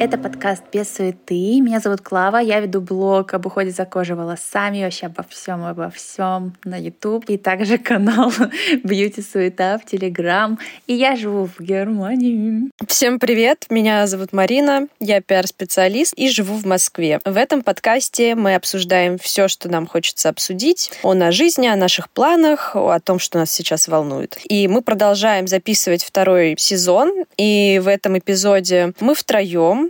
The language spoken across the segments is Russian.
Это подкаст «Без суеты». Меня зовут Клава, я веду блог об уходе за кожей волосами, вообще обо всем обо всем на YouTube, и также канал Бьюти Суета в Телеграм. И я живу в Германии. Всем привет! Меня зовут Марина, я пиар-специалист и живу в Москве. В этом подкасте мы обсуждаем все, что нам хочется обсудить, о нашей жизни, о наших планах, о том, что нас сейчас волнует. И мы продолжаем записывать второй сезон, и в этом эпизоде мы втроем,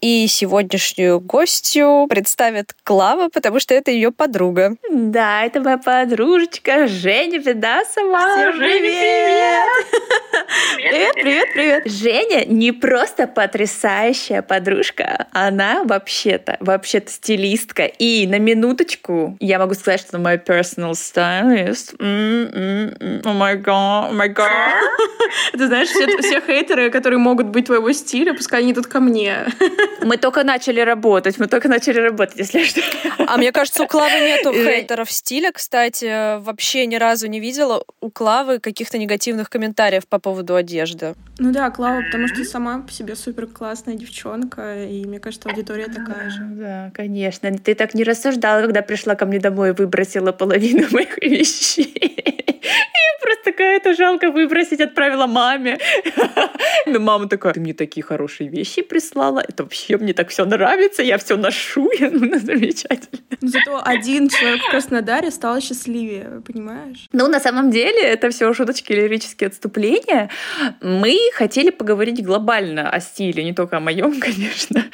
и сегодняшнюю гостью представит Клава, потому что это ее подруга. Да, это моя подружечка Женя Бедасова. Всем привет! Привет, привет, привет. Женя не просто потрясающая подружка, она вообще-то, вообще-то стилистка. И на минуточку я могу сказать, что она моя personal stylist. О май гад, о май гад. Ты знаешь, все, все хейтеры, которые могут быть твоего стиля, пускай они тут ко мне. Мы только начали работать, мы только начали работать, если что. А мне кажется, у Клавы нету хейтеров стиля, кстати, вообще ни разу не видела у Клавы каких-то негативных комментариев по поводу одежды. Ну да, Клава, потому что сама по себе супер классная девчонка, и мне кажется, аудитория такая же. Да, конечно. Ты так не рассуждала, когда пришла ко мне домой и выбросила половину моих вещей это жалко выбросить, отправила маме. Но мама такая, ты мне такие хорошие вещи прислала, это вообще мне так все нравится, я все ношу, я, ну, замечательно. Но зато один человек в Краснодаре стал счастливее, понимаешь? Ну, на самом деле, это все шуточки, лирические отступления. Мы хотели поговорить глобально о стиле, не только о моем, конечно.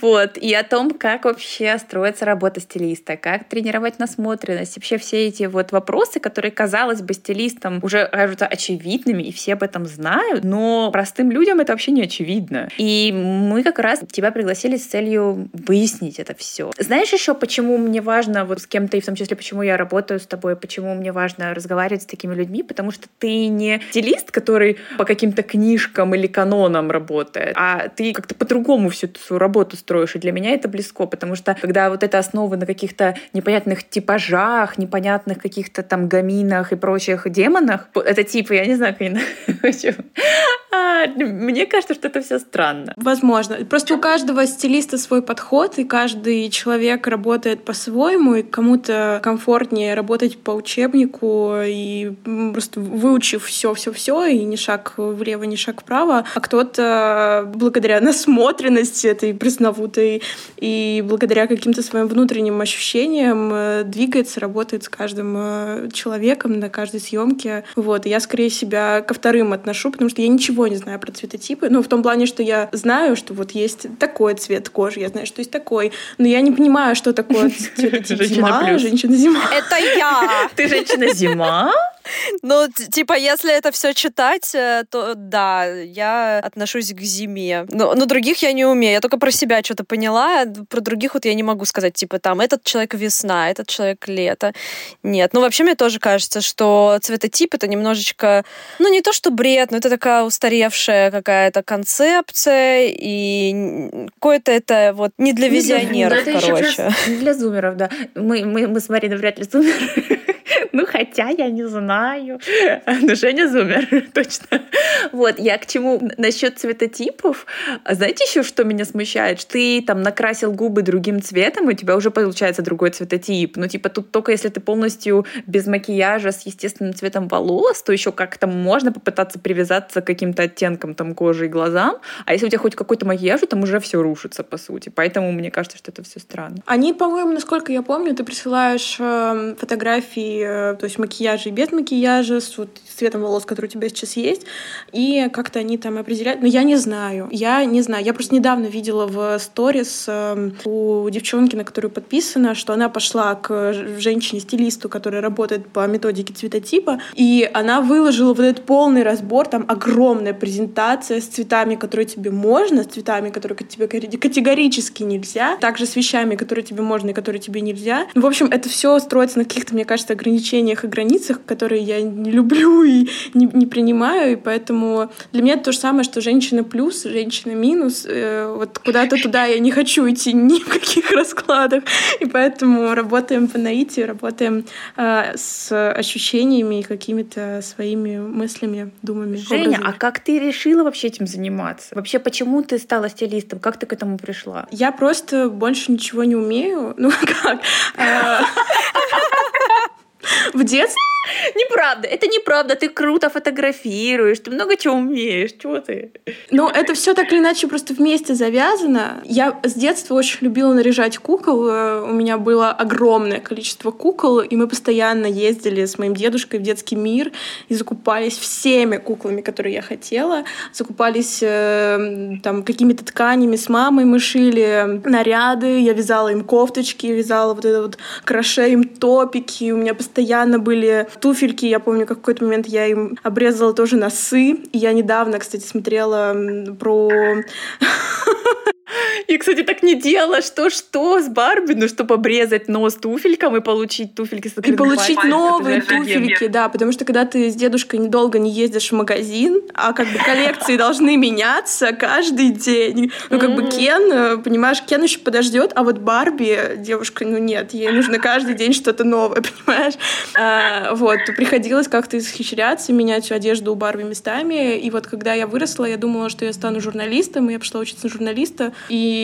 Вот. И о том, как вообще строится работа стилиста, как тренировать насмотренность. Вообще все эти вот вопросы, которые, казалось бы, стилистам уже кажутся очевидными, и все об этом знают, но простым людям это вообще не очевидно. И мы как раз тебя пригласили с целью выяснить это все. Знаешь еще, почему мне важно вот с кем-то, и в том числе, почему я работаю с тобой, почему мне важно разговаривать с такими людьми, потому что ты не стилист, который по каким-то книжкам или канонам работает, а ты как-то по-другому всю свою работу строишь, и для меня это близко, потому что когда вот это основа на каких-то непонятных типажах, непонятных каких-то там гаминах и прочих демонах, это типа, я не знаю, как они а, Мне кажется, что это все странно. Возможно. Просто у каждого стилиста свой подход, и каждый человек работает по-своему, и кому-то комфортнее работать по учебнику и просто выучив все, все, все, и ни шаг влево, ни шаг вправо, а кто-то благодаря насмотренности этой пресловутой и благодаря каким-то своим внутренним ощущениям э, двигается, работает с каждым э, человеком на каждой съемке, вот, я скорее себя ко вторым отношу, потому что я ничего не знаю про цветотипы. Ну, в том плане, что я знаю, что вот есть такой цвет кожи, я знаю, что есть такой, но я не понимаю, что такое цветотип зима, женщина-зима. Это я! Ты женщина-зима? Ну, типа, если это все читать, э, то да, я отношусь к зиме. Но, но других я не умею. Я только про себя что-то поняла. Про других вот я не могу сказать, типа, там, этот человек весна, этот человек лето. Нет. Ну, вообще, мне тоже кажется, что цветотип это немножечко, ну, не то что бред, но это такая устаревшая какая-то концепция, и какое-то это вот не для визионеров, не для, короче. Не для зумеров, да. Мы, мы, мы с Мариной вряд ли зумеры. Ну, хотя я не знаю. Но Женя зумер, точно. Вот, я к чему насчет цветотипов. Знаете еще, что меня смущает? Что ты там накрасил губы другим цветом, и у тебя уже получается другой цветотип. Ну, типа, тут только если ты полностью без макияжа с естественным цветом волос, то еще как-то можно попытаться привязаться к каким-то оттенкам там кожи и глазам. А если у тебя хоть какой-то макияж, там уже все рушится, по сути. Поэтому мне кажется, что это все странно. Они, по-моему, насколько я помню, ты присылаешь э, фотографии Э, то есть макияжа и без макияжа, с вот цветом волос, который у тебя сейчас есть, и как-то они там определяют. Но я не знаю, я не знаю. Я просто недавно видела в сторис э, у девчонки, на которую подписано, что она пошла к женщине-стилисту, которая работает по методике цветотипа, и она выложила вот этот полный разбор, там огромная презентация с цветами, которые тебе можно, с цветами, которые тебе категорически нельзя, также с вещами, которые тебе можно и которые тебе нельзя. В общем, это все строится на каких-то, мне кажется, ограничениях и границах, которые я не люблю и не, не принимаю, и поэтому для меня это то же самое, что женщина плюс, женщина минус. Э, вот куда-то туда я не хочу идти ни в каких раскладах, и поэтому работаем по наитию, работаем э, с ощущениями и какими-то своими мыслями, думами. Женя, образами. а как ты решила вообще этим заниматься? Вообще, почему ты стала стилистом? Как ты к этому пришла? Я просто больше ничего не умею. Ну как? А, в детстве Неправда, это неправда. Ты круто фотографируешь, ты много чего умеешь. Чего ты? Ну, это все так или иначе просто вместе завязано. Я с детства очень любила наряжать кукол. У меня было огромное количество кукол, и мы постоянно ездили с моим дедушкой в детский мир и закупались всеми куклами, которые я хотела. Закупались э, там какими-то тканями с мамой, мы шили наряды, я вязала им кофточки, вязала вот это вот кроше им топики. У меня постоянно были туфельки, я помню, как в какой-то момент я им обрезала тоже носы. И я недавно, кстати, смотрела про и, кстати, так не делала. Что-что с Барби? Ну, чтобы обрезать нос туфелькам и получить туфельки с И получить пальцем. новые туфельки, да. Потому что, когда ты с дедушкой недолго не ездишь в магазин, а как бы коллекции должны меняться каждый день. Ну, как бы Кен, э, понимаешь, Кен еще подождет, а вот Барби, девушка, ну нет, ей нужно каждый день что-то новое, понимаешь? А, вот, приходилось как-то исхищряться, менять всю одежду у Барби местами. И вот когда я выросла, я думала, что я стану журналистом, и я пошла учиться на журналиста. И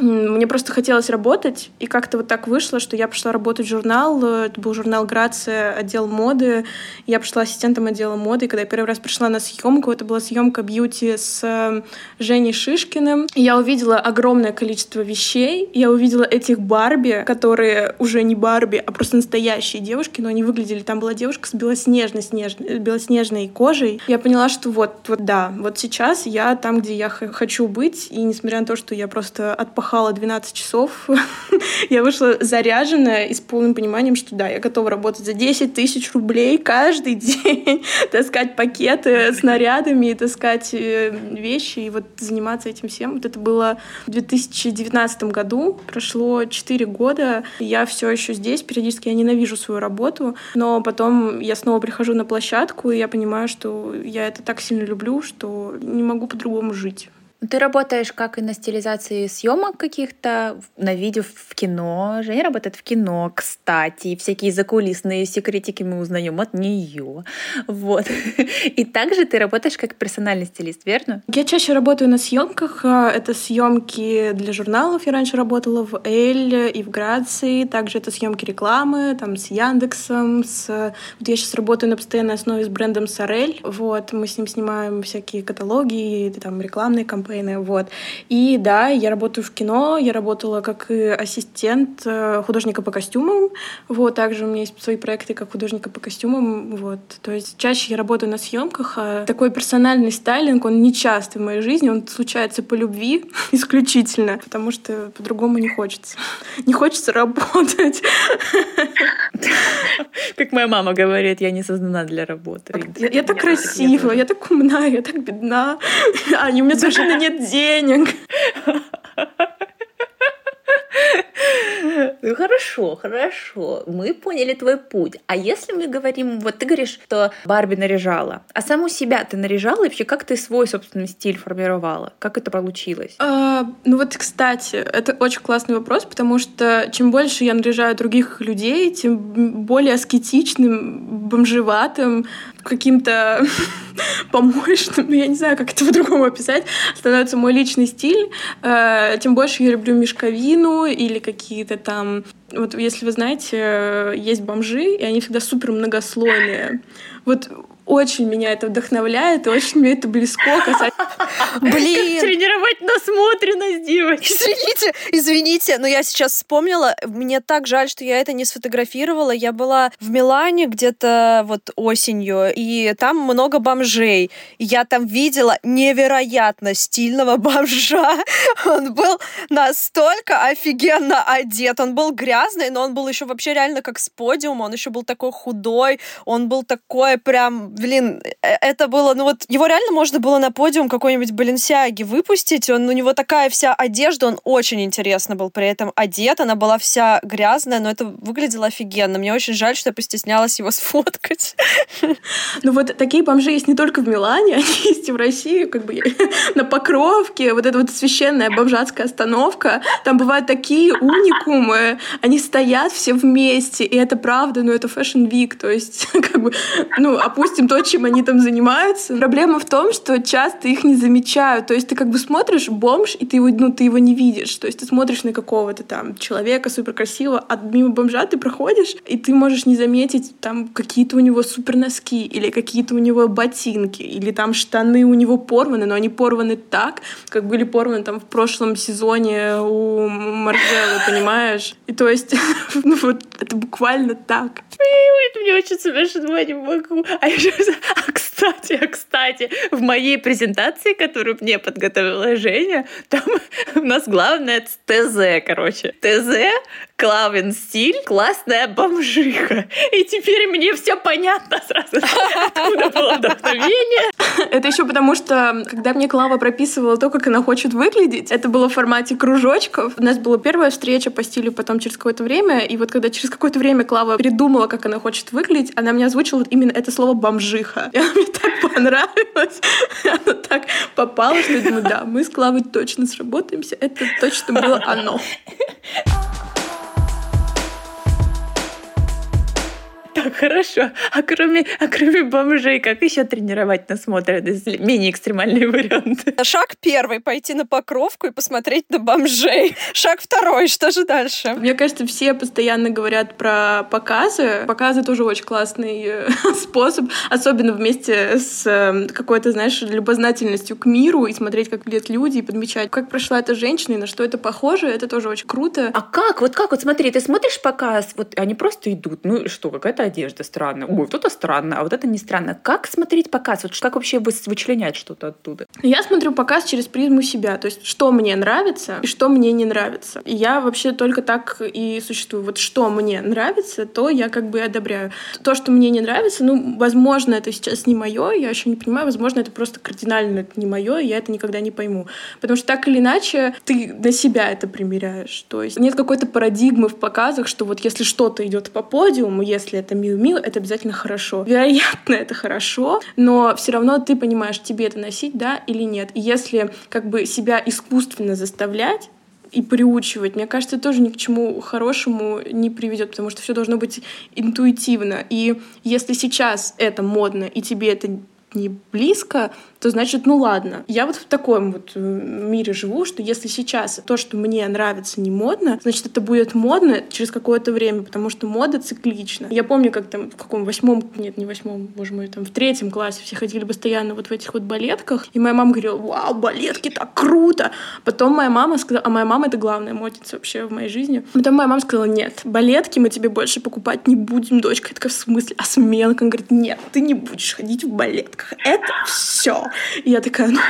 мне просто хотелось работать, и как-то вот так вышло, что я пошла работать в журнал. Это был журнал «Грация», отдел моды. Я пришла ассистентом отдела моды, и когда я первый раз пришла на съемку, это была съемка бьюти с Женей Шишкиным. Я увидела огромное количество вещей. Я увидела этих Барби, которые уже не Барби, а просто настоящие девушки, но они выглядели... Там была девушка с белоснежной, снежной, белоснежной кожей. Я поняла, что вот, вот да, вот сейчас я там, где я хочу быть, и несмотря на то, что я просто отпахала 12 часов. я вышла заряженная и с полным пониманием, что да, я готова работать за 10 тысяч рублей каждый день, таскать пакеты с нарядами, таскать э, вещи и вот заниматься этим всем. Вот это было в 2019 году, прошло 4 года, я все еще здесь, периодически я ненавижу свою работу, но потом я снова прихожу на площадку, и я понимаю, что я это так сильно люблю, что не могу по-другому жить. Ты работаешь как и на стилизации съемок каких-то, на видео в кино. Женя работает в кино, кстати. Всякие закулисные секретики мы узнаем от нее. Вот. И также ты работаешь как персональный стилист, верно? Я чаще работаю на съемках. А, это съемки для журналов. Я раньше работала в Эль и в Грации. Также это съемки рекламы, там с Яндексом. С... Вот я сейчас работаю на постоянной основе с брендом Сорель. Вот. Мы с ним снимаем всякие каталоги, там рекламные кампании кампейны, вот. И да, я работаю в кино, я работала как ассистент э, художника по костюмам, вот, также у меня есть свои проекты как художника по костюмам, вот. То есть чаще я работаю на съемках, а такой персональный стайлинг, он не часто в моей жизни, он случается по любви исключительно, потому что по-другому не хочется. Не хочется работать. Как моя мама говорит, я не создана для работы. Я, я так красива, я так умна, я так бедна. А, у меня совершенно нет денег. Ну хорошо, хорошо, мы поняли твой путь. А если мы говорим, вот ты говоришь, что Барби наряжала, а саму себя ты наряжала и вообще как ты свой собственный стиль формировала? Как это получилось? А, ну вот, кстати, это очень классный вопрос, потому что чем больше я наряжаю других людей, тем более аскетичным, бомжеватым, каким-то помощным, я не знаю, как это по-другому описать, становится мой личный стиль. Э, тем больше я люблю мешковину или какие-то там... Вот если вы знаете, есть бомжи, и они всегда супер многослойные. Вот очень меня это вдохновляет, и очень мне это близко касательно... Блин! Как тренировать насмотренность, девочки. Извините, извините, но я сейчас вспомнила, мне так жаль, что я это не сфотографировала. Я была в Милане где-то вот осенью, и там много бомжей. И я там видела невероятно стильного бомжа. Он был настолько офигенно одет. Он был грязный, но он был еще вообще реально как с подиума. Он еще был такой худой, он был такой прям блин, э, это было, ну вот, его реально можно было на подиум какой-нибудь Баленсиаги выпустить, он, у него такая вся одежда, он очень интересно был при этом одет, она была вся грязная, но это выглядело офигенно. Мне очень жаль, что я постеснялась его сфоткать. Ну вот такие бомжи есть не только в Милане, они есть и в России, как бы на Покровке, вот эта вот священная бомжатская остановка, там бывают такие уникумы, они стоят все вместе, и это правда, но это Week, то есть как бы, ну, опустим то, чем они там занимаются. Проблема в том, что часто их не замечают, то есть ты как бы смотришь бомж, и ты его, ну, ты его не видишь, то есть ты смотришь на какого-то там человека супер красивого, а мимо бомжа ты проходишь, и ты можешь не заметить там какие-то у него супер носки, или какие-то у него ботинки, или там штаны у него порваны, но они порваны так, как были порваны там в прошлом сезоне у Маржелы, понимаешь? И то есть, ну вот, это буквально так. Мне очень смешно, не могу. А, еще... а кстати, а кстати, в моей презентации, которую мне подготовила Женя, там у нас главное ТЗ, короче. ТЗ, Клавин стиль, классная бомжиха. И теперь мне все понятно сразу, откуда было вдохновение. Это еще потому, что когда мне Клава прописывала то, как она хочет выглядеть, это было в формате кружочков. У нас была первая встреча по стилю потом через какое-то время, и вот когда через какое-то время Клава придумала, как она хочет выглядеть, она мне озвучила вот именно это слово «бомжиха». И она мне так понравилась, она так попала, что я думаю, да, мы с Клавой точно сработаемся, это точно было оно. Хорошо. А кроме, а кроме бомжей, как еще тренировать насмотренность? Менее экстремальные варианты. Шаг первый — пойти на покровку и посмотреть на бомжей. Шаг второй — что же дальше? Мне кажется, все постоянно говорят про показы. Показы тоже очень классный э, способ, особенно вместе с э, какой-то, знаешь, любознательностью к миру и смотреть, как выглядят люди, и подмечать, как прошла эта женщина и на что это похоже. Это тоже очень круто. А как? Вот как? Вот смотри, ты смотришь показ, вот они просто идут. Ну что, какая-то одежда странная. Ой, вот это странно, а вот это не странно. Как смотреть показ? Вот как вообще вычленять что-то оттуда? Я смотрю показ через призму себя. То есть, что мне нравится и что мне не нравится. И я вообще только так и существую. Вот что мне нравится, то я как бы одобряю. То, что мне не нравится, ну, возможно, это сейчас не мое, я еще не понимаю, возможно, это просто кардинально не мое, я это никогда не пойму. Потому что так или иначе ты на себя это примеряешь. То есть нет какой-то парадигмы в показах, что вот если что-то идет по подиуму, если это мил-мил, это обязательно хорошо. Вероятно, это хорошо, но все равно ты понимаешь, тебе это носить, да или нет. И если как бы себя искусственно заставлять, и приучивать, мне кажется, тоже ни к чему хорошему не приведет, потому что все должно быть интуитивно. И если сейчас это модно, и тебе это не близко, то значит, ну ладно. Я вот в таком вот э, мире живу, что если сейчас то, что мне нравится, не модно, значит, это будет модно через какое-то время, потому что мода циклична. Я помню, как там в каком восьмом, нет, не восьмом, боже мой, там в третьем классе все ходили постоянно вот в этих вот балетках, и моя мама говорила, вау, балетки, так круто! Потом моя мама сказала, а моя мама это главная модница вообще в моей жизни. Потом моя мама сказала, нет, балетки мы тебе больше покупать не будем, дочка. Я такая, в смысле? А сменка? Он говорит, нет, ты не будешь ходить в балетках. Это все. И я такая, ну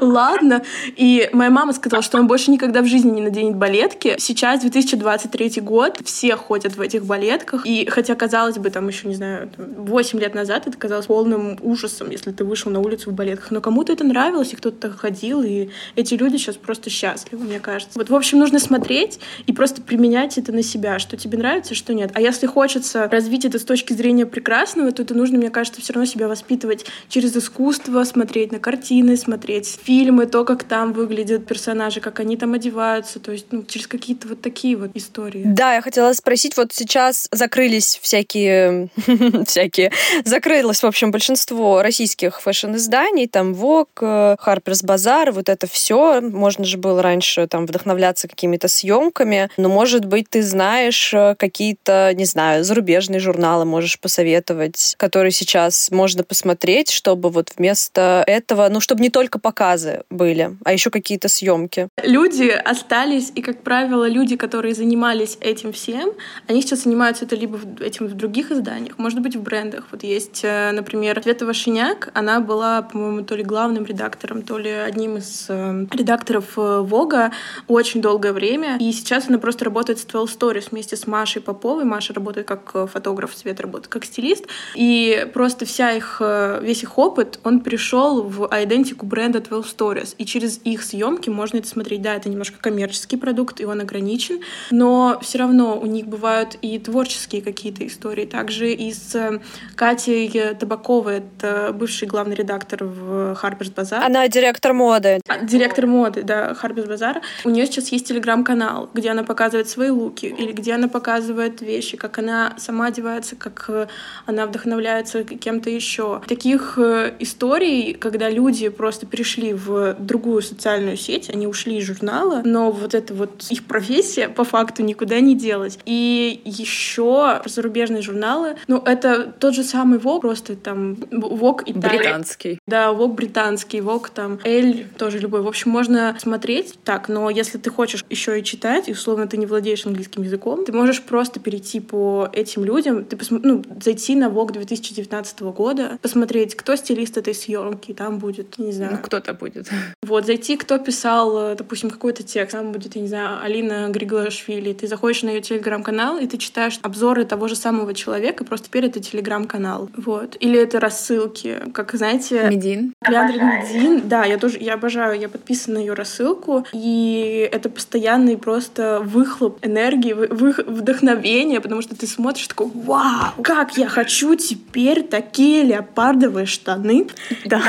ладно. И моя мама сказала, что он больше никогда в жизни не наденет балетки. Сейчас 2023 год, все ходят в этих балетках. И хотя, казалось бы, там еще, не знаю, 8 лет назад это казалось полным ужасом, если ты вышел на улицу в балетках. Но кому-то это нравилось, и кто-то ходил, и эти люди сейчас просто счастливы, мне кажется. Вот, в общем, нужно смотреть и просто применять это на себя, что тебе нравится, что нет. А если хочется развить это с точки зрения прекрасного, то это нужно, мне кажется, все равно себя воспитывать через искусство, смотреть на картины, смотреть фильмы, то, как там выглядят персонажи, как они там одеваются, то есть ну, через какие-то вот такие вот истории. Да, я хотела спросить, вот сейчас закрылись всякие, всякие, закрылось, в общем, большинство российских фэшн-изданий, там Vogue, Harper's Bazaar, вот это все, можно же было раньше там вдохновляться какими-то съемками, но, может быть, ты знаешь э, какие-то, не знаю, зарубежные журналы можешь посоветовать, которые сейчас можно посмотреть, что чтобы вот вместо этого, ну, чтобы не только показы были, а еще какие-то съемки. Люди остались, и, как правило, люди, которые занимались этим всем, они сейчас занимаются это либо этим в других изданиях, может быть, в брендах. Вот есть, э, например, Света Вашиняк, она была, по-моему, то ли главным редактором, то ли одним из э, редакторов э, Вога очень долгое время, и сейчас она просто работает с 12 Stories вместе с Машей Поповой. Маша работает как фотограф, Света работает как стилист, и просто вся их, весь их опыт, он пришел в идентику бренда 12 Stories, и через их съемки можно это смотреть. Да, это немножко коммерческий продукт, и он ограничен, но все равно у них бывают и творческие какие-то истории. Также и с Катей Табаковой, это бывший главный редактор в Harper's Bazaar. Она директор моды. А, директор моды, да, Harper's Bazaar. У нее сейчас есть телеграм-канал, где она показывает свои луки, или где она показывает вещи, как она сама одевается, как она вдохновляется кем-то еще. Таких э, историй, когда люди просто перешли в другую социальную сеть, они ушли из журнала, но вот это вот их профессия по факту никуда не делась. И еще зарубежные журналы, ну, это тот же самый Vogue, просто там Vogue Италия. Британский. Да, Vogue британский, Vogue там, Эль тоже любой. В общем, можно смотреть так, но если ты хочешь еще и читать, и условно ты не владеешь английским языком, ты можешь просто перейти по этим людям, ты посм... ну, зайти на Vogue 2019 года, посмотреть, кто стилист этой съемки, там будет, не знаю. Ну, кто-то будет. Вот, зайти, кто писал, допустим, какой-то текст, там будет, я не знаю, Алина Григорашвили, ты заходишь на ее телеграм-канал, и ты читаешь обзоры того же самого человека, просто теперь это телеграм-канал. Вот. Или это рассылки, как, знаете... Медин. Медин, да, я тоже, я обожаю, я подписана на ее рассылку, и это постоянный просто выхлоп энергии, вы, вдохновения, потому что ты смотришь такой, вау, как я хочу теперь такие леопардовые штаны. Да.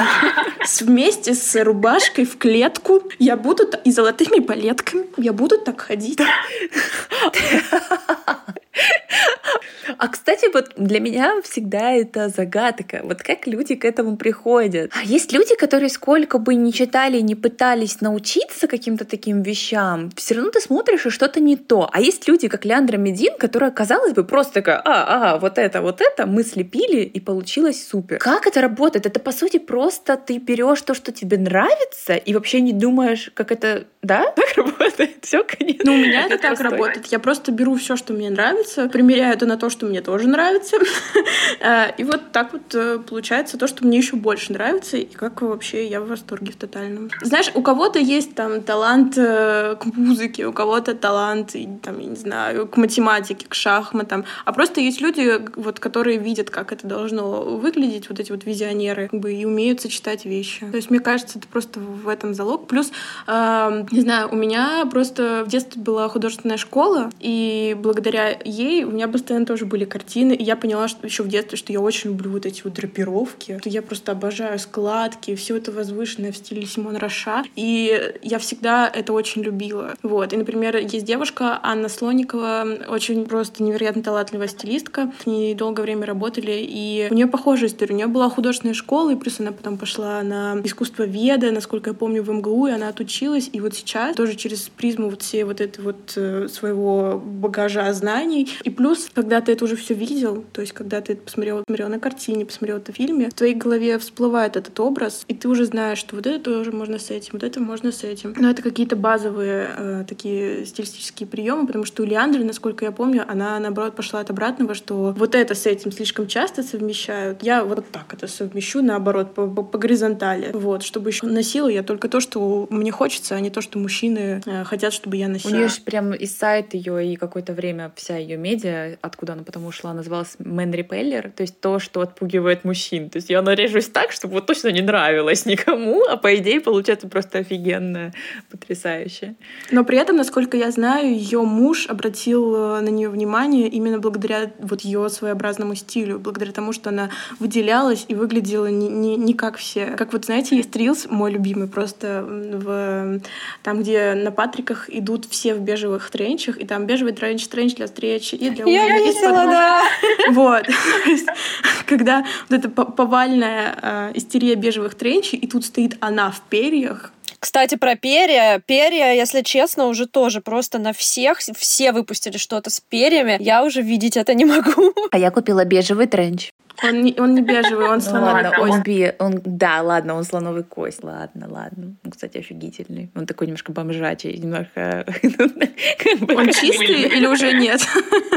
Вместе с рубашкой в клетку. Я буду и золотыми палетками. Я буду так ходить. А, кстати, вот для меня всегда это загадка. Вот как люди к этому приходят. А есть люди, которые сколько бы ни читали, не пытались научиться каким-то таким вещам, все равно ты смотришь, и что-то не то. А есть люди, как Леандра Медин, которая, казалось бы, просто такая, а, а, вот это, вот это, мы слепили, и получилось супер. Как это работает? Это, по сути, просто ты берешь то, что тебе нравится, и вообще не думаешь, как это, да, так работает? Все, конечно. Ну, у меня это так работает. Я просто беру все, что мне нравится, примеряю это на то, что мне тоже нравится. Э, и вот так вот э, получается то, что мне еще больше нравится, и как вообще я в восторге в тотальном. Знаешь, у кого-то есть там талант э, к музыке, у кого-то талант, там, я не знаю, к математике, к шахматам, а просто есть люди, вот, которые видят, как это должно выглядеть, вот эти вот визионеры, как бы, и умеют сочетать вещи. То есть, мне кажется, это просто в этом залог. Плюс, э, не знаю, у меня просто в детстве была художественная школа, и благодаря ей у меня постоянно тоже были картины, и я поняла что еще в детстве, что я очень люблю вот эти вот драпировки, что я просто обожаю складки, все это возвышенное в стиле Симон Роша, и я всегда это очень любила. Вот, и, например, есть девушка Анна Слоникова, очень просто невероятно талантливая стилистка, с ней долгое время работали, и у нее похожая история, у нее была художественная школа, и плюс она потом пошла на искусство веда, насколько я помню, в МГУ, и она отучилась, и вот сейчас тоже через призму вот всей вот этой вот э, своего багажа знаний, и плюс, когда ты это уже все видел, то есть когда ты посмотрел, посмотрел на картине, посмотрел это в фильме, в твоей голове всплывает этот образ, и ты уже знаешь, что вот это тоже можно с этим, вот это можно с этим. Но это какие-то базовые э, такие стилистические приемы, потому что у Леандры, насколько я помню, она наоборот пошла от обратного, что вот это с этим слишком часто совмещают. Я вот так это совмещу, наоборот, по, по, по горизонтали. Вот, чтобы еще носила я только то, что мне хочется, а не то, что мужчины э, хотят, чтобы я носила. У нее же прям и сайт ее, и какое-то время вся ее медиа, откуда она потом ушла, называлась Man Repeller, то есть то, что отпугивает мужчин. То есть я нарежусь так, чтобы вот точно не нравилось никому, а по идее получается просто офигенно, потрясающе. Но при этом, насколько я знаю, ее муж обратил э, на нее внимание именно благодаря вот ее своеобразному стилю, благодаря тому, что она выделялась и выглядела не, не, не как все. Как вот, знаете, есть рилс, мой любимый, просто в, там, где на Патриках идут все в бежевых тренчах, и там бежевый тренч, тренч для встречи и Я видела, да. Вот. Когда вот эта повальная э, истерия бежевых тренчей, и тут стоит она в перьях, кстати, про перья. Перья, если честно, уже тоже просто на всех. Все выпустили что-то с перьями. Я уже видеть это не могу. А я купила бежевый тренч. Он не, он не бежевый, он слоновый ладно, кость. Он, да, ладно, он слоновый кость. Ладно, ладно. Он, кстати, офигительный. Он такой немножко бомжачий, немножко... Он чистый или уже нет?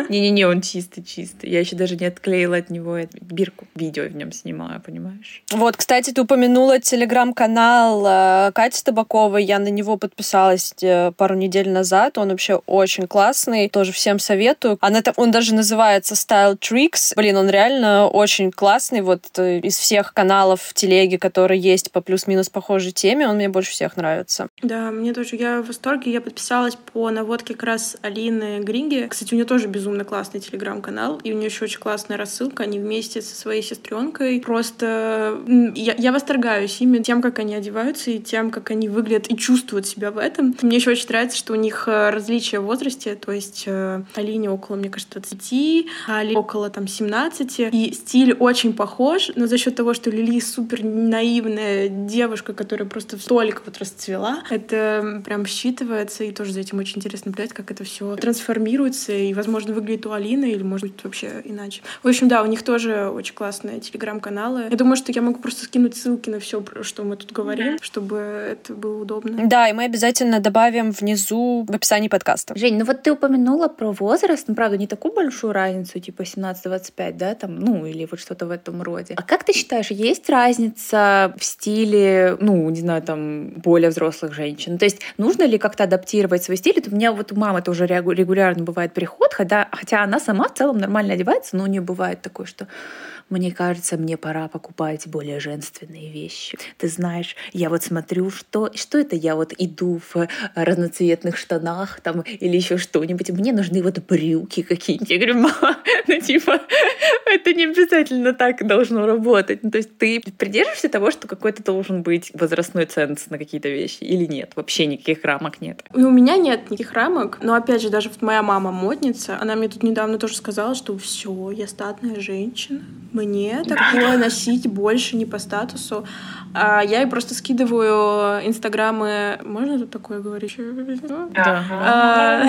Не-не-не, он чистый, чистый. Я еще даже не отклеила от него бирку. Видео в нем снимаю, понимаешь? Вот, кстати, ты упомянула телеграм-канал э, Кати Табаковой. Я на него подписалась э, пару недель назад. Он вообще очень классный. Тоже всем советую. Она, он даже называется Style Tricks. Блин, он реально очень классный. Вот э, из всех каналов в телеге, которые есть по плюс-минус похожей теме, он мне больше всех нравится. Да, мне тоже. Я в восторге. Я подписалась по наводке как раз Алины Гринги. Кстати, у нее тоже безумно классный телеграм-канал. И у нее еще очень классная рассылка. Они вместе со своей сестренкой. Просто я, я восторгаюсь ими, тем, как они одеваются, и тем, как они выглядят и чувствуют себя в этом. Мне еще очень нравится, что у них э, различия в возрасте. То есть э, Алине около, мне кажется, 20, а Али около там 17. И стиль очень похож, но за счет того, что Лили супер наивная девушка, которая просто столько вот расцвела, это прям считывается, и тоже за этим очень интересно наблюдать, как это все трансформируется, и, возможно, выглядит у Алины, или, может быть, вообще иначе. В общем, да, у них тоже очень классные телеграм-каналы. Я думаю, что я могу просто скинуть ссылки на все, что мы тут говорим, чтобы это было удобно. Да, и мы обязательно добавим внизу в описании подкаста. Жень, ну вот ты упомянула про возраст, ну, правда, не такую большую разницу, типа 17-25, да, там, ну, или вот что-то в этом роде. А как ты считаешь, есть разница в стиле, ну, не знаю, там, более взрослых женщин? То есть нужно ли как-то адаптировать свой стиль? Это у меня вот у мамы тоже регулярно бывает приход, хотя, хотя она сама в целом нормально одевается, но у нее бывает такое, что мне кажется, мне пора покупать более женственные вещи. Ты знаешь, я вот смотрю, что, что это я вот иду в разноцветных штанах там или еще что-нибудь. Мне нужны вот брюки какие-нибудь. Я говорю, мама, ну типа, это не обязательно так должно работать. Ну, то есть ты придерживаешься того, что какой-то должен быть возрастной ценз на какие-то вещи или нет? Вообще никаких рамок нет? И у меня нет никаких рамок, но опять же, даже моя мама модница, она мне тут недавно тоже сказала, что все, я статная женщина, мне такое носить больше не по статусу. А я ей просто скидываю инстаграмы... Можно тут такое говорить? Да. А,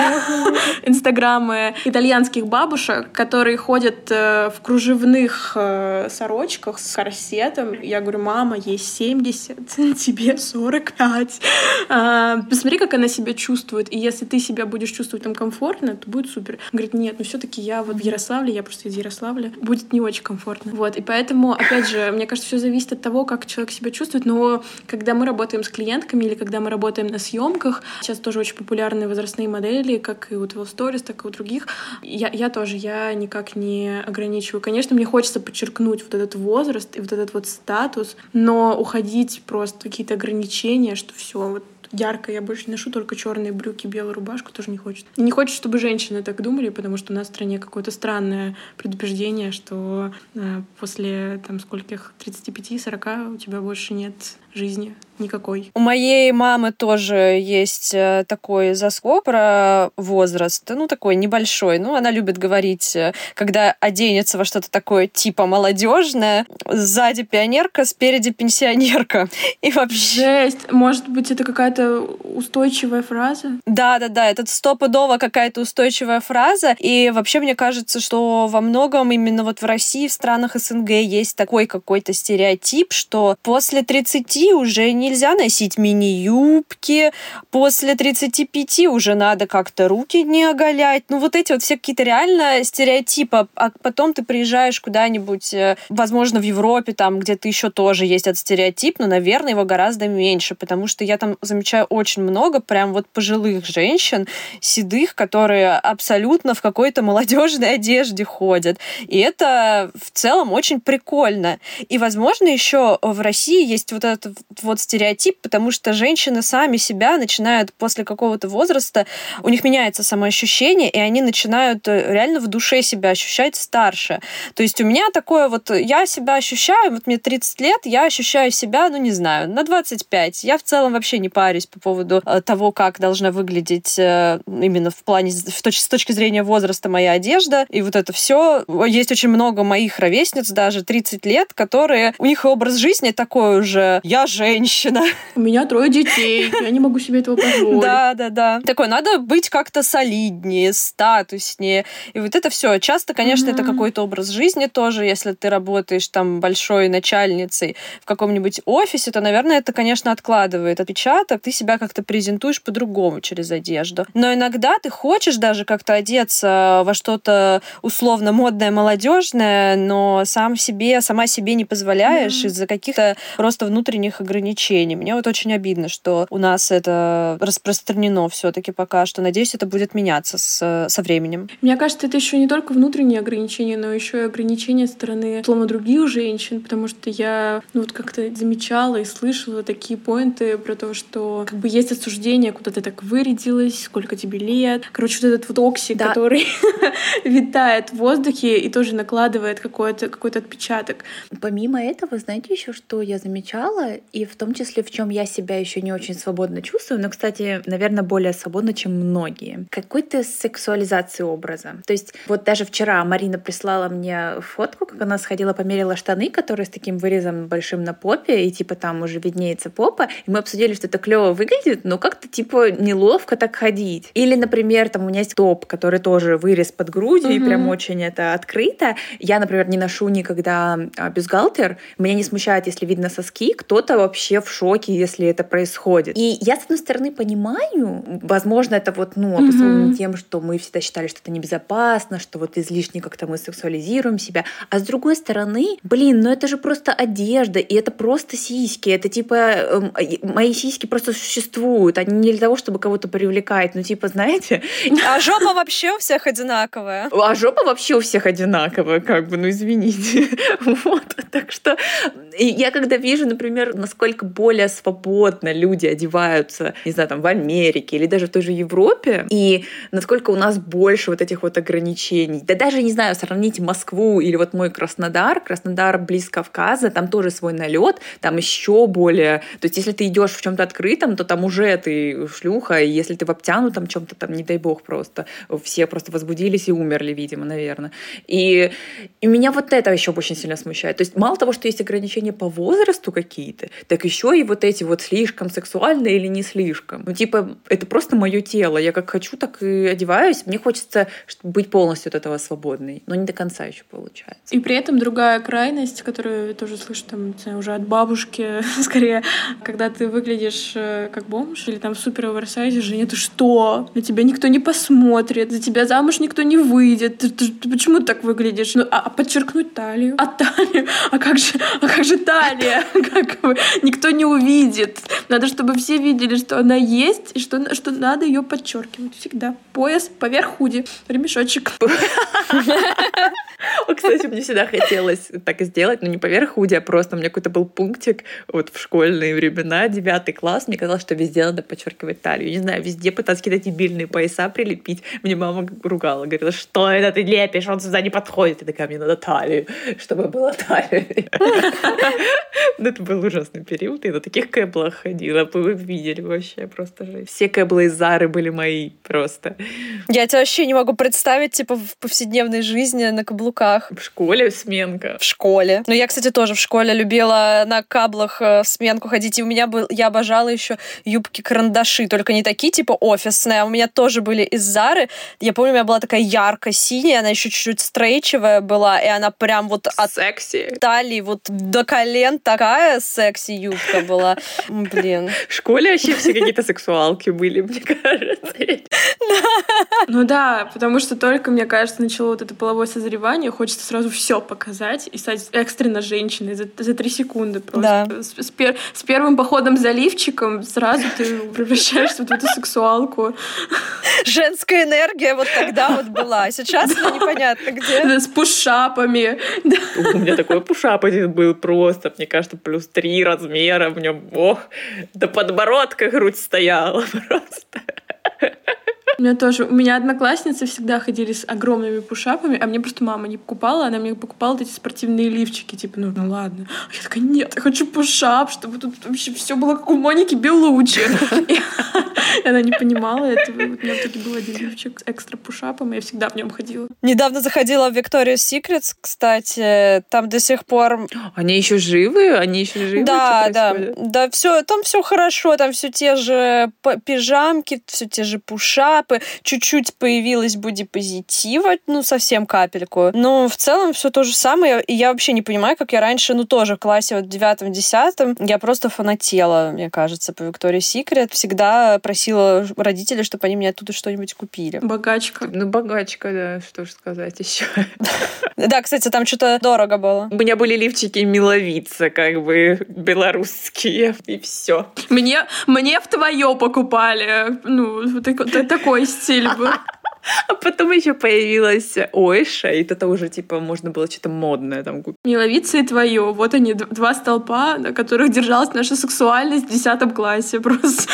инстаграмы итальянских бабушек, которые ходят э, в кружевных э, сорочках с корсетом. Я говорю, мама, ей 70, тебе 45. А, посмотри, как она себя чувствует. И если ты себя будешь чувствовать там комфортно, то будет супер. Говорит, нет, ну все-таки я вот в Ярославле, я просто из Ярославля, будет не очень комфортно. Вот, и поэтому, опять же, мне кажется, все зависит от того, как человек себя чувствует, но когда мы работаем с клиентками или когда мы работаем на съемках, сейчас тоже очень популярные возрастные модели, как и у Twelve Stories, так и у других, я, я тоже, я никак не ограничиваю. Конечно, мне хочется подчеркнуть вот этот возраст и вот этот вот статус, но уходить просто какие-то ограничения, что все, вот ярко. Я больше ношу только черные брюки, белую рубашку, тоже не хочет. И не хочет, чтобы женщины так думали, потому что у нас в стране какое-то странное предубеждение, что э, после там скольких 35-40 у тебя больше нет жизни никакой. У моей мамы тоже есть э, такой заскок про возраст, ну, такой небольшой. Ну, она любит говорить, э, когда оденется во что-то такое типа молодежное, сзади пионерка, спереди пенсионерка. И вообще... Жесть! Может быть, это какая-то устойчивая фраза? Да-да-да, это стопудово какая-то устойчивая фраза. И вообще, мне кажется, что во многом именно вот в России, в странах СНГ есть такой какой-то стереотип, что после 30 уже нельзя носить мини-юбки, после 35 уже надо как-то руки не оголять. Ну, вот эти вот все какие-то реально стереотипы. А потом ты приезжаешь куда-нибудь, э, возможно, в Европе, там где-то еще тоже есть этот стереотип, но, наверное, его гораздо меньше, потому что я там замечаю очень много прям вот пожилых женщин, седых, которые абсолютно в какой-то молодежной одежде ходят. И это в целом очень прикольно. И, возможно, еще в России есть вот этот вот стереотип, потому что женщины сами себя начинают после какого-то возраста, у них меняется самоощущение, и они начинают э, реально в душе себя ощущать старше. То есть у меня такое вот, я себя ощущаю, вот мне 30 лет, я ощущаю себя, ну не знаю, на 25. Я в целом вообще не парюсь по поводу э, того, как должна выглядеть э, именно в плане, с точки зрения возраста моя одежда. И вот это все. Есть очень много моих ровесниц, даже 30 лет, которые, у них образ жизни такой уже, я женщина, женщина. У меня трое детей, я не могу себе этого позволить. Да, да, да. Такой, надо быть как-то солиднее, статуснее. И вот это все. Часто, конечно, это какой-то образ жизни тоже. Если ты работаешь там большой начальницей в каком-нибудь офисе, то, наверное, это, конечно, откладывает отпечаток. Ты себя как-то презентуешь по-другому через одежду. Но иногда ты хочешь даже как-то одеться во что-то условно модное, молодежное, но сам себе, сама себе не позволяешь из-за каких-то просто внутренних ограничений. Мне вот очень обидно, что у нас это распространено все-таки пока что. Надеюсь, это будет меняться с, со временем. Мне кажется, это еще не только внутренние ограничения, но еще и ограничения стороны, условно, других женщин, потому что я ну, вот как-то замечала и слышала такие поинты про то, что как бы есть осуждение, куда ты так вырядилась, сколько тебе лет. Короче, вот этот вот оксик, да. который витает в воздухе и тоже накладывает какой-то какой отпечаток. Помимо этого, знаете еще, что я замечала, и в том числе в чем я себя еще не очень свободно чувствую, но, кстати, наверное, более свободно, чем многие. Какой-то сексуализации образа. То есть вот даже вчера Марина прислала мне фотку, как она сходила, померила штаны, которые с таким вырезом большим на попе, и типа там уже виднеется попа, и мы обсудили, что это клево выглядит, но как-то типа неловко так ходить. Или, например, там у меня есть топ, который тоже вырез под грудью, угу. и прям очень это открыто. Я, например, не ношу никогда а, бюстгальтер. Меня не смущает, если видно соски. Кто-то вообще в шоке, если это происходит. И я, с одной стороны, понимаю, возможно, это вот, ну, обусловлено угу. тем, что мы всегда считали, что это небезопасно, что вот излишне как-то мы сексуализируем себя. А с другой стороны, блин, ну это же просто одежда, и это просто сиськи. Это типа, э, мои сиськи просто существуют. Они не для того, чтобы кого-то привлекать. Ну, типа, знаете... А жопа вообще у всех одинаковая. А жопа вообще у всех одинаковая, как бы, ну извините. Вот. Так что я когда вижу, например, насколько более свободно люди одеваются, не знаю, там, в Америке или даже в той же Европе, и насколько у нас больше вот этих вот ограничений. Да даже, не знаю, сравните Москву или вот мой Краснодар. Краснодар близ Кавказа, там тоже свой налет, там еще более... То есть если ты идешь в чем-то открытом, то там уже ты шлюха, и если ты в обтянутом чем-то там, не дай бог просто, все просто возбудились и умерли, видимо, наверное. И, и меня вот это еще очень сильно смущает. То есть мало того, что есть ограничения по возрасту какие-то, так еще и вот эти вот слишком сексуальные или не слишком. Ну, типа, это просто мое тело. Я как хочу, так и одеваюсь. Мне хочется быть полностью от этого свободной, но не до конца еще получается. И при этом другая крайность, которую я тоже слышу там, уже от бабушки, скорее, когда ты выглядишь э, как бомж или там супер оверсайзе, Женя, ты что? На тебя никто не посмотрит, за тебя замуж никто не выйдет. Ты, ты, ты почему так выглядишь? Ну, а, а подчеркнуть талию? А талию? А как же, а как же талия? Как никто не увидит. Надо, чтобы все видели, что она есть, и что, что надо ее подчеркивать всегда. Пояс поверх худи, ремешочек. Кстати, мне всегда хотелось так сделать, но не поверх худи, а просто у меня какой-то был пунктик вот в школьные времена, девятый класс, мне казалось, что везде надо подчеркивать талию. Не знаю, везде пытаться какие-то дебильные пояса прилепить. Мне мама ругала, говорила, что это ты лепишь, он сюда не подходит. И такая, мне надо талию, чтобы было талия. Ну, это был ужасный период, я на таких кэблах ходила, вы видели вообще просто же. Все кэблы из Зары были мои просто. Я тебя вообще не могу представить, типа, в повседневной жизни на каблуках. В школе сменка. В школе. Ну, я, кстати, тоже в школе любила на каблах э, в сменку ходить, и у меня был, я обожала еще юбки-карандаши, только не такие, типа, офисные, а у меня тоже были из Зары. Я помню, у меня была такая ярко-синяя, она еще чуть-чуть стрейчевая была, и она прям вот от Секси. талии вот до колен такая секси-юбка была. Блин. В школе вообще все какие-то сексуалки были, мне кажется. Ну да, потому что только, мне кажется, начало вот это половое созревание, хочется сразу все показать и стать экстренно женщиной за, за три секунды просто. Да. С, с, пер, с первым походом за лифчиком сразу ты превращаешься в эту сексуалку. Женская энергия вот тогда вот была, а сейчас ну, непонятно где. С пушапами. У меня такой пушап один был просто, мне кажется, плюс три размера. В нем, ох, до подбородка грудь стояла просто. У меня тоже. У меня одноклассницы всегда ходили с огромными пушапами, а мне просто мама не покупала. Она мне покупала эти спортивные лифчики. Типа, ну, ну ладно. А я такая, нет, я хочу пушап, чтобы тут вообще все было как у Моники Белучи. Она не понимала этого. У меня в итоге был один лифчик с экстра пушапом, и я всегда в нем ходила. Недавно заходила в Victoria's Secrets, кстати. Там до сих пор... Они еще живы? Они еще живы? Да, да. Да, все, там все хорошо. Там все те же пижамки, все те же пушапы. Чуть-чуть появилась бодипозитива, ну, совсем капельку. Но в целом все то же самое. И я вообще не понимаю, как я раньше, ну, тоже в классе вот девятом-десятом, я просто фанатела, мне кажется, по Виктории Секрет. Всегда просила родителей, чтобы они мне оттуда что-нибудь купили. Богачка. Ну, богачка, да, что ж сказать еще. Да, кстати, там что-то дорого было. У меня были лифчики миловица, как бы, белорусские, и все. Мне, мне в твое покупали. Ну, такой, такой стиль был. А потом еще появилась Ойша, и это уже, типа, можно было что-то модное там купить. Миловица и твое. Вот они, два столпа, на которых держалась наша сексуальность в десятом классе просто.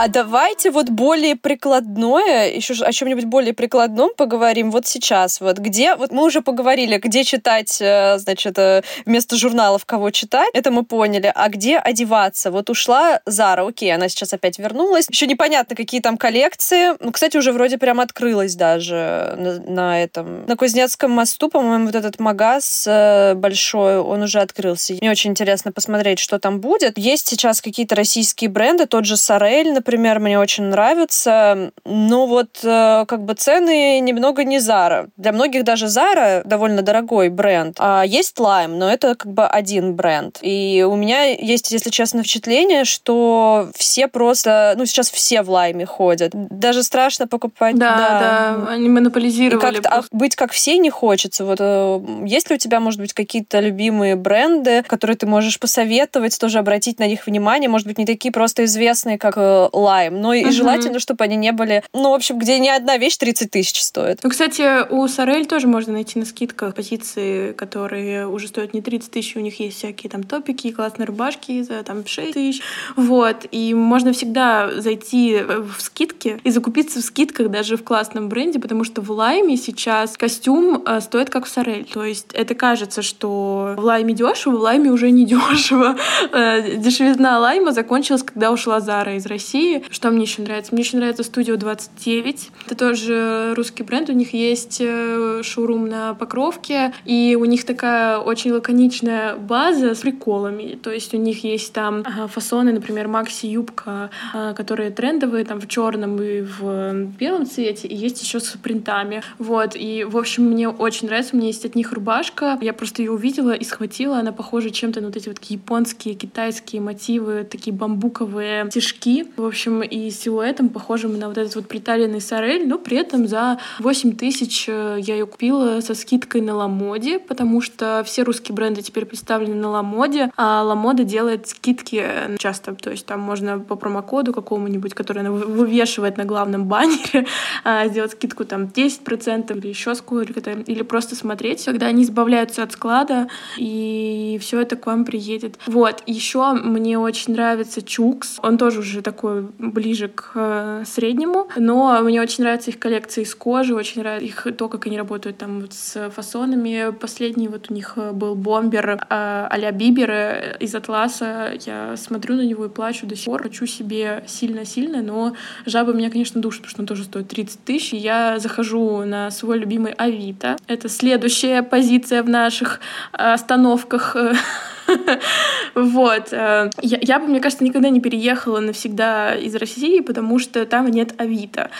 А давайте вот более прикладное, еще о чем-нибудь более прикладном поговорим вот сейчас. Вот где, вот мы уже поговорили, где читать, э, значит, э, вместо журналов кого читать, это мы поняли. А где одеваться? Вот ушла Зара, окей, она сейчас опять вернулась. Еще непонятно, какие там коллекции. Ну, кстати, уже вроде прям открылась даже на, на этом. На Кузнецком мосту, по-моему, вот этот магаз э, большой, он уже открылся. Мне очень интересно посмотреть, что там будет. Есть сейчас какие-то российские бренды, тот же Сорель, например, например, мне очень нравится. Но вот э, как бы цены немного не Zara. Для многих даже Zara довольно дорогой бренд. А есть Lime, но это как бы один бренд. И у меня есть, если честно, впечатление, что все просто, ну сейчас все в Lime ходят. Даже страшно покупать. Да, да, да. они монополизировали. И как а быть как все не хочется. Вот э, есть ли у тебя, может быть, какие-то любимые бренды, которые ты можешь посоветовать, тоже обратить на них внимание? Может быть, не такие просто известные, как э, лайм. Но и желательно, чтобы они не были... Ну, в общем, где ни одна вещь 30 тысяч стоит. Ну, кстати, у Сорель тоже можно найти на скидках позиции, которые уже стоят не 30 тысяч, у них есть всякие там топики, классные рубашки за там 6 тысяч. Вот. И можно всегда зайти в скидки и закупиться в скидках даже в классном бренде, потому что в лайме сейчас костюм э, стоит как в Сорель. То есть это кажется, что в лайме дешево, в лайме уже не дешево. Э, дешевизна лайма закончилась, когда ушла Зара из России, России. Что мне еще нравится? Мне еще нравится Студио 29. Это тоже русский бренд. У них есть э, шоурум на Покровке, и у них такая очень лаконичная база с приколами. То есть у них есть там фасоны, например, Макси юбка, а, которые трендовые, там в черном и в белом цвете, и есть еще с принтами. Вот, и, в общем, мне очень нравится. У меня есть от них рубашка. Я просто ее увидела и схватила. Она похожа чем-то на вот эти вот японские, китайские мотивы, такие бамбуковые стежки. В общем, общем, и силуэтом похожим на вот этот вот приталенный сорель, но при этом за 8 тысяч э, я ее купила со скидкой на Ламоде, потому что все русские бренды теперь представлены на Ламоде, а Ламода делает скидки часто, то есть там можно по промокоду какому-нибудь, который она вывешивает на главном баннере, а, сделать скидку там 10% или еще сколько-то, или просто смотреть, когда они избавляются от склада, и все это к вам приедет. Вот, еще мне очень нравится Чукс, он тоже уже такой ближе к э, среднему, но мне очень нравятся их коллекции из кожи, очень нравится их то, как они работают там вот с фасонами. Последний вот у них э, был бомбер э, а-ля Бибер из Атласа. Я смотрю на него и плачу до сих пор. Хочу себе сильно-сильно, но жаба меня, конечно, душит, потому что он тоже стоит 30 тысяч. Я захожу на свой любимый Авито. Это следующая позиция в наших остановках Вот. Э, я, я бы, мне кажется, никогда не переехала навсегда из России, потому что там нет Авито.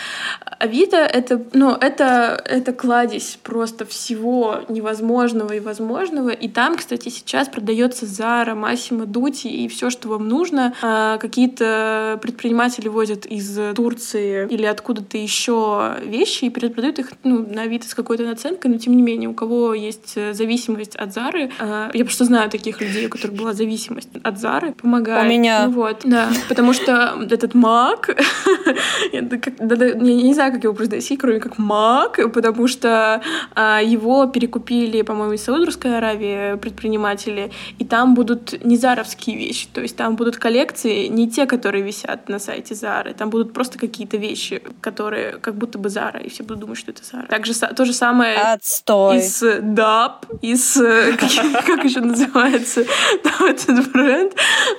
Авито — это, ну, это, это кладезь просто всего невозможного и возможного. И там, кстати, сейчас продается Zara, Massimo Dutti и все, что вам нужно. А какие-то предприниматели возят из Турции или откуда-то еще вещи и перепродают их ну, на Авито с какой-то наценкой, но тем не менее, у кого есть зависимость от Зары, а, я просто знаю таких людей, у которых была зависимость от Зары, помогает. У меня. Ну, вот, да. Потому что этот маг, я не знаю, как его произносить, кроме как маг, потому что а, его перекупили, по-моему, из Саудовской Аравии предприниматели, и там будут не заровские вещи, то есть там будут коллекции не те, которые висят на сайте Зары, там будут просто какие-то вещи, которые как будто бы Зара, и все будут думать, что это Зара. Также то же самое Отстой. из DAP, из, как еще называется, этот бренд,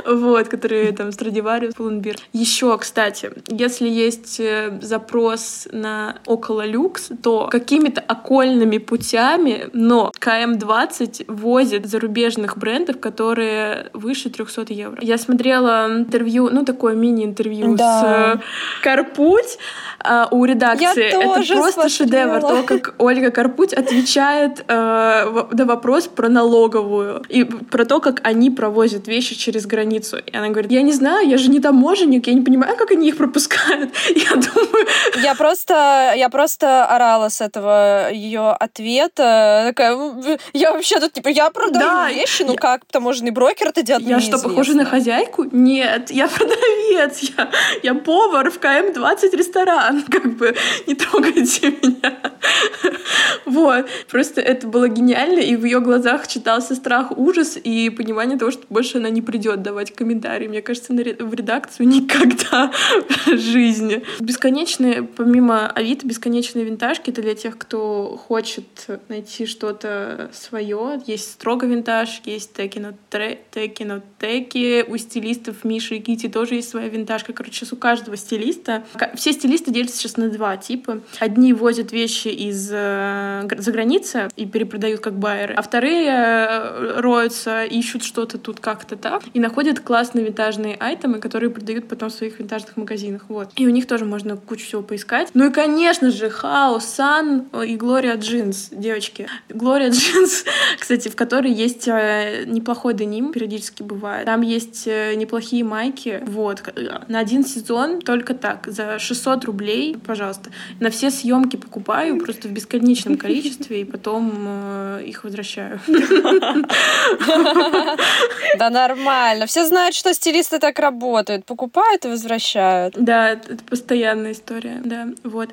вот, который там Stradivarius, Pull&Bear. Еще, кстати, если есть э, запрос на около люкс, то какими-то окольными путями, но КМ-20 возит зарубежных брендов, которые выше 300 евро. Я смотрела интервью, ну, такое мини-интервью да. с э, Карпуть э, у редакции. Я Это просто смотрела. шедевр, то, как Ольга Карпуть отвечает э, на вопрос про налоговую и про то, как они провозят вещи через границу. И она говорит, я не знаю, я же не таможенник, я не понимаю, как они их пропускают. Я думаю... Я просто, я просто орала с этого ее ответа. Такая, я вообще тут, типа, я продаю да, вещи, ну я... как таможенный брокер это делает? Я что, похожа на хозяйку? Нет, я продавец, я, я повар в КМ-20 ресторан, как бы не трогайте меня. Вот, просто это было гениально, и в ее глазах читался страх, ужас и понимание того, что больше она не придет давать комментарии. Мне кажется, в редакцию никогда в жизни. Бесконечные, помимо Авито, бесконечные винтажки — это для тех, кто хочет найти что-то свое. Есть строго винтаж, есть теки-но-теки. У стилистов Миши и Кити тоже есть своя винтажка. Короче, сейчас у каждого стилиста... Все стилисты делятся сейчас на два типа. Одни возят вещи из э, за границы и перепродают как байеры, а вторые э, роются, ищут что-то тут как-то так и находят классные винтажные item ы, которые продают потом в своих винтажных магазинах. Вот. И у них тоже можно кучу всего поискать. Ну и, конечно же, Хаос, Сан и Глория Джинс, девочки. Глория Джинс, кстати, в которой есть э, неплохой деним, периодически бывает. Там есть неплохие майки. Вот. На один сезон только так, за 600 рублей, пожалуйста. На все съемки покупаю просто в бесконечном количестве и потом э, их возвращаю. Да нормально. Все знают, что стилисты так работают. Покупают и возвращают. Да, это постоянная история, да. Вот.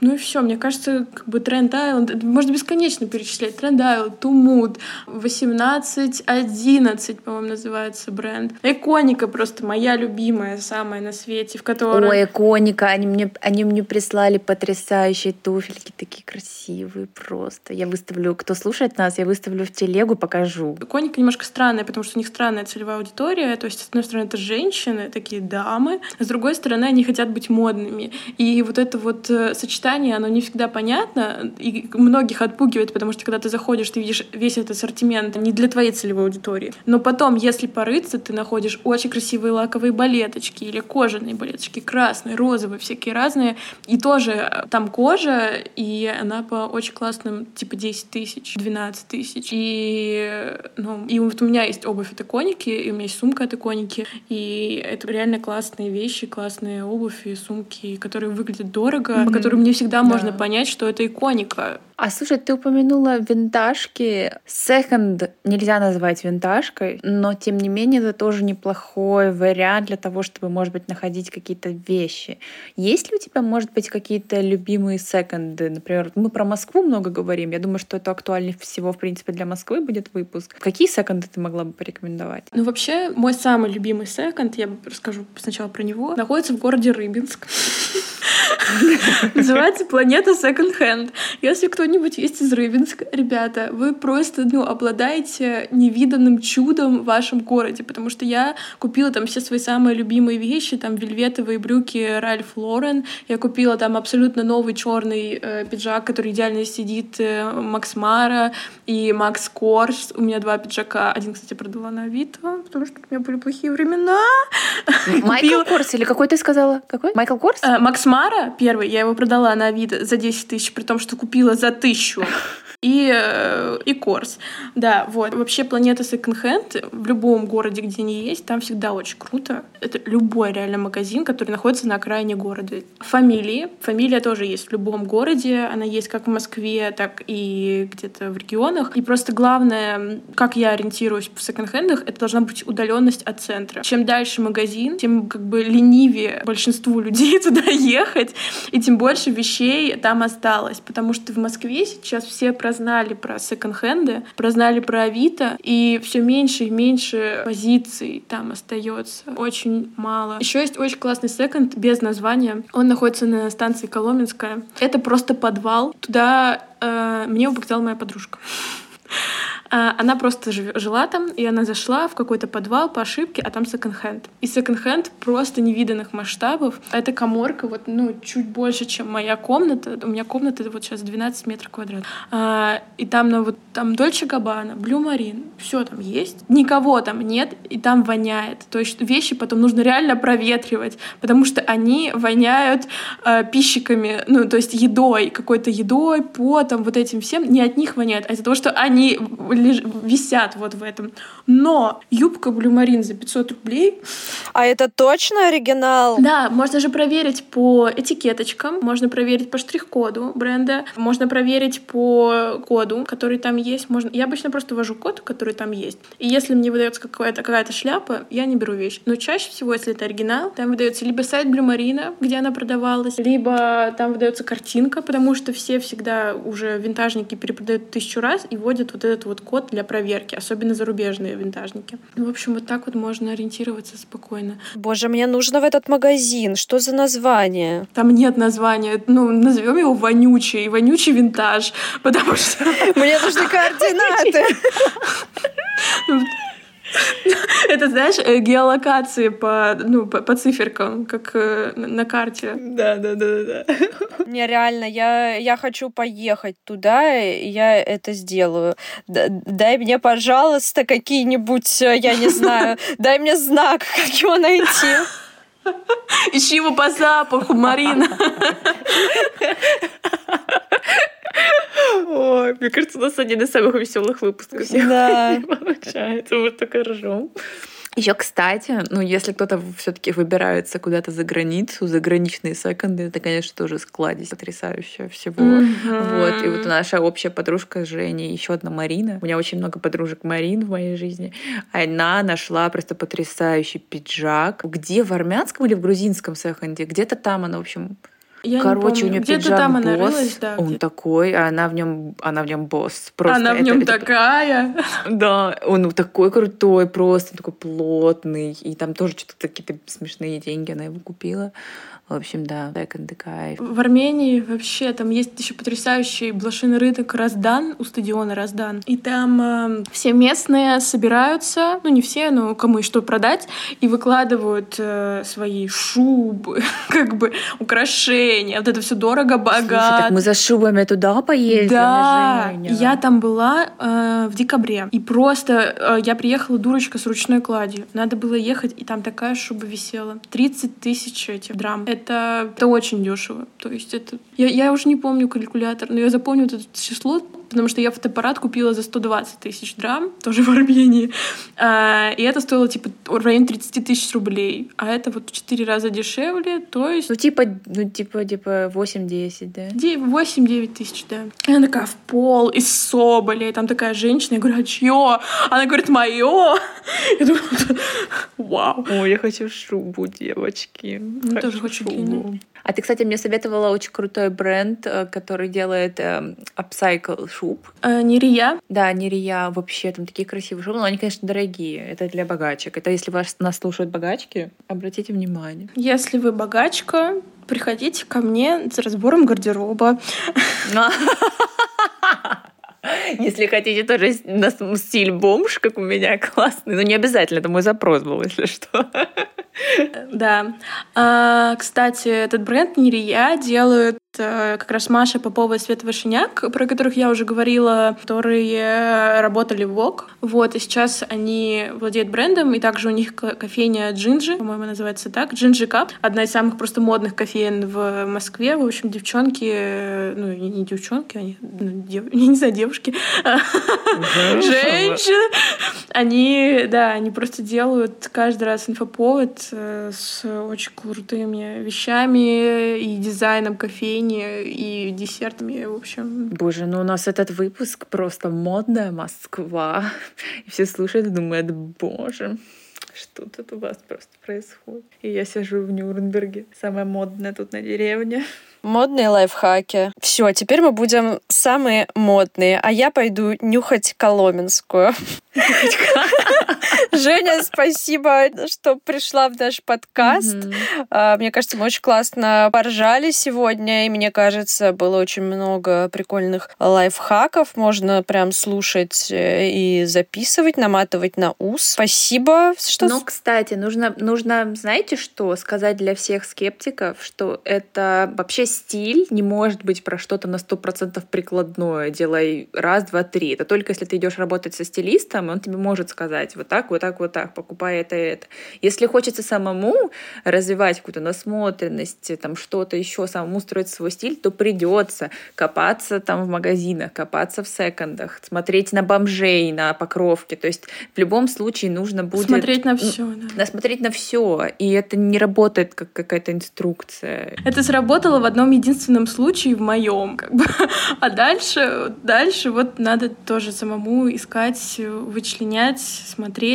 Ну и все, мне кажется, как бы Тренд Айленд, можно бесконечно перечислять. Тренд Айленд, Тумут, 1811, по-моему, называется бренд. Эконика просто моя любимая, самая на свете, в которой... Ой, Эконика, они мне, они мне прислали потрясающие туфельки, такие красивые просто. Я выставлю, кто слушает нас, я выставлю в телегу, покажу. Эконика немножко странная, потому что у них странная целевая аудитория, то есть, с одной стороны, это женщины, такие дамы, а с другой стороны, они хотят быть модными. И вот это вот э, сочетание сочетание, оно не всегда понятно, и многих отпугивает, потому что когда ты заходишь, ты видишь весь этот ассортимент не для твоей целевой аудитории. Но потом, если порыться, ты находишь очень красивые лаковые балеточки или кожаные балеточки, красные, розовые, всякие разные. И тоже э, там кожа, и она по очень классным, типа 10 тысяч, 12 тысяч. И, ну, и вот у меня есть обувь от Иконики, и у меня есть сумка от Иконики, и это реально классные вещи, классные обувь и сумки, которые выглядят дорого, mm-hmm. по которым мне всегда да. можно понять, что это иконика. А слушай, ты упомянула винтажки. Second нельзя назвать винтажкой, но тем не менее это тоже неплохой вариант для того, чтобы, может быть, находить какие-то вещи. Есть ли у тебя, может быть, какие-то любимые секонды? Например, мы про Москву много говорим. Я думаю, что это актуальнее всего, в принципе, для Москвы будет выпуск. Какие секонды ты могла бы порекомендовать? Ну, вообще, мой самый любимый секонд, я расскажу сначала про него, находится в городе Рыбинск. Называется «Планета Second Hand». Если кто-нибудь есть из Рыбинска, ребята, вы просто, ну, обладаете невиданным чудом в вашем городе, потому что я купила там все свои самые любимые вещи, там вельветовые брюки Ральф Лорен, я купила там абсолютно новый черный э, пиджак, который идеально сидит э, Макс Мара и Макс Корс. У меня два пиджака, один, кстати, продала на Авито, потому что у меня были плохие времена. Майкл Корс или какой ты сказала? Какой? Майкл Корс? Э, Макс Мара первый, я его продала на Авито за 10 тысяч, при том, что купила за тысячу и, э, и Корс. Да, вот. Вообще планета секонд-хенд в любом городе, где они есть, там всегда очень круто. Это любой реально магазин, который находится на окраине города. Фамилии. Фамилия тоже есть в любом городе. Она есть как в Москве, так и где-то в регионах. И просто главное, как я ориентируюсь в секонд-хендах, это должна быть удаленность от центра. Чем дальше магазин, тем как бы ленивее большинству людей туда ехать, и тем больше вещей там осталось. Потому что в Москве сейчас все про прознали про секонд-хенды, прознали про Авито, и все меньше и меньше позиций там остается. Очень мало. Еще есть очень классный секонд без названия. Он находится на станции Коломенская. Это просто подвал. Туда э, мне показала моя подружка. А, она просто жила там, и она зашла в какой-то подвал по ошибке, а там секонд-хенд. И секонд-хенд просто невиданных масштабов. Это коморка вот, ну, чуть больше, чем моя комната. У меня комната вот сейчас 12 метров квадратных. А, и там, ну, вот там Dolce Gabbana, Blumarine, все там есть. Никого там нет, и там воняет. То есть вещи потом нужно реально проветривать, потому что они воняют э, пищиками, ну, то есть едой, какой-то едой, потом, вот этим всем. Не от них воняет, а из-за того, что они леж... висят вот в этом. Но юбка Blumarine за 500 рублей. А это точно оригинал? Да, можно же проверить по этикеточкам, можно проверить по штрих-коду бренда, можно проверить по коду, который там есть. Можно... Я обычно просто ввожу код, который там есть. И если мне выдается какая-то какая шляпа, я не беру вещь. Но чаще всего, если это оригинал, там выдается либо сайт Blumarine а, где она продавалась, либо там выдается картинка, потому что все всегда уже винтажники перепродают тысячу раз и вводят вот этот вот код для проверки, особенно зарубежные винтажники. В общем, вот так вот можно ориентироваться спокойно. Боже, мне нужно в этот магазин. Что за название? Там нет названия. Ну, назовем его вонючий. Вонючий винтаж. Потому что... Мне нужны координаты. Это, знаешь, э, геолокации по, ну, по, по циферкам, как э, на карте. Да, да, да, да. Не, реально, я, я хочу поехать туда, и я это сделаю. Дай мне, пожалуйста, какие-нибудь, э, я не знаю, дай мне знак, как его найти. Ищи его по запаху, Марина. Ой, мне кажется, у нас один из самых веселых выпусков. Да. Получается, мы только ржем. Еще, кстати, ну, если кто-то все-таки выбирается куда-то за границу, заграничные секонды, это, конечно, тоже складись потрясающая всего. Mm-hmm. Вот. И вот наша общая подружка Женя, еще одна Марина. У меня очень много подружек Марин в моей жизни. Она нашла просто потрясающий пиджак. Где? В армянском или в грузинском секонде? Где-то там она, в общем, я Короче, у нее пиджак там она босс, рылась, да, он такой, а она в нем, она в нем босс. Просто она в нем такая. Да, он такой крутой, просто такой плотный, и там тоже что-то какие-то смешные деньги она его купила. В общем, да, секонды кайф. В Армении вообще там есть еще потрясающий блошиный рынок Раздан, у стадиона Раздан. И там э, все местные собираются, ну не все, но кому и что продать, и выкладывают э, свои шубы, как бы украшения. Вот это все дорого, богато. Слушай, так мы за шубами туда поездили, Да, я там была э, в декабре. И просто э, я приехала дурочка с ручной кладью. Надо было ехать, и там такая шуба висела. 30 тысяч этих драм это, это очень дешево. То есть это... Я, я уже не помню калькулятор, но я запомню это число, потому что я фотоаппарат купила за 120 тысяч драм, тоже в Армении, а, и это стоило типа в районе 30 тысяч рублей, а это вот в 4 раза дешевле, то есть... Ну типа, ну типа, типа 8-10, да? 8-9 тысяч, да. И она такая в пол, из соболя, и там такая женщина, я говорю, а чье? Она говорит, мое. Я думаю, вау. Ой, я хочу шубу, девочки. Я тоже хочу шубу. А ты, кстати, мне советовала очень крутой бренд, э, который делает э, upcycle шуб. Э, Нирия. Да, Нирия. Вообще там такие красивые шубы, но они, конечно, дорогие. Это для богачек. Это если вас нас слушают богачки, обратите внимание. Если вы богачка, приходите ко мне с разбором гардероба. Если хотите тоже на стиль бомж, как у меня, классный. Но не обязательно, это мой запрос был, если что. Да. А, кстати, этот бренд Нирия делают как раз Маша Попова и Света Вашиняк, про которых я уже говорила, которые работали в ВОК. Вот, и сейчас они владеют брендом, и также у них кофейня Джинджи, по-моему, называется так, Джинджи Кап, одна из самых просто модных кофеин в Москве. В общем, девчонки, ну, не девчонки, они, ну, дев, я не знаю, девушки, женщины, они, да, они просто делают каждый раз инфоповод э, с очень крутыми вещами и дизайном кофейни, печенье и десертами, в общем. Боже, ну у нас этот выпуск просто модная Москва. И все слушают и думают, боже, что тут у вас просто происходит. И я сижу в Нюрнберге, самая модная тут на деревне. Модные лайфхаки. Все, теперь мы будем самые модные, а я пойду нюхать Коломенскую. Женя, спасибо, что пришла в наш подкаст. А, мне кажется, мы очень классно поржали сегодня, и мне кажется, было очень много прикольных лайфхаков. Можно прям слушать э, и записывать, наматывать на ус. Спасибо, что... Ну, кстати, нужно, нужно, знаете что, сказать для всех скептиков, что это вообще стиль не может быть про что-то на сто процентов прикладное. Делай раз, два, три. Это только если ты идешь работать со стилистом, он тебе может сказать вот так, вот так, вот так, покупай это и это. Если хочется самому развивать какую-то насмотренность, там что-то еще, самому строить свой стиль, то придется копаться там в магазинах, копаться в секондах, смотреть на бомжей, на покровке. То есть в любом случае нужно будет... Смотреть на все. Да. Смотреть на все. И это не работает как какая-то инструкция. Это сработало в одном единственном случае в моем. Как бы. А дальше, дальше вот надо тоже самому искать, вычленять, смотреть.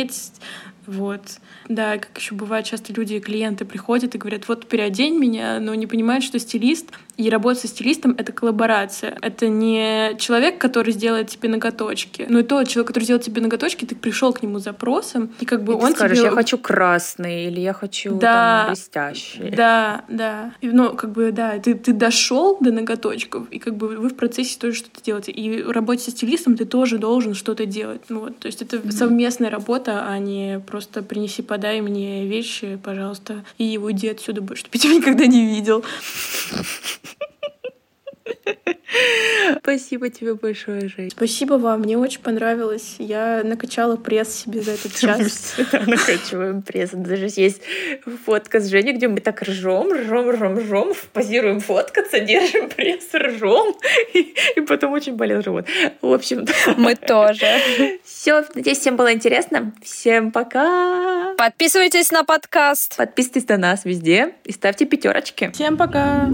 Вот. Да, как еще бывает, часто люди, клиенты приходят и говорят, вот переодень меня, но не понимают, что стилист и работа со стилистом — это коллаборация. Это не человек, который сделает тебе ноготочки. Но и тот человек, который сделает тебе ноготочки, ты пришел к нему запросом, и как бы и он ты скажешь, тебе... я хочу красный, или я хочу да, там, блестящий. Да, да. И, ну, как бы, да, ты, ты дошел до ноготочков, и как бы вы в процессе тоже что-то делаете. И в работе со стилистом ты тоже должен что-то делать. Ну, вот, то есть это mm-hmm. совместная работа, а не просто принеси, подай мне вещи, пожалуйста, и уйди отсюда больше, чтобы тебя никогда не видел. Спасибо тебе большое, Жень. Спасибо вам, мне очень понравилось. Я накачала пресс себе за этот час. Накачиваем пресс. Даже есть фотка с Женей, где мы так ржем, ржем, ржем, ржем, позируем фоткаться, держим пресс, ржем, и, и потом очень болел живот. В общем, мы тоже. Все, надеюсь, всем было интересно. Всем пока. Подписывайтесь на подкаст. Подписывайтесь на нас везде и ставьте пятерочки. Всем пока.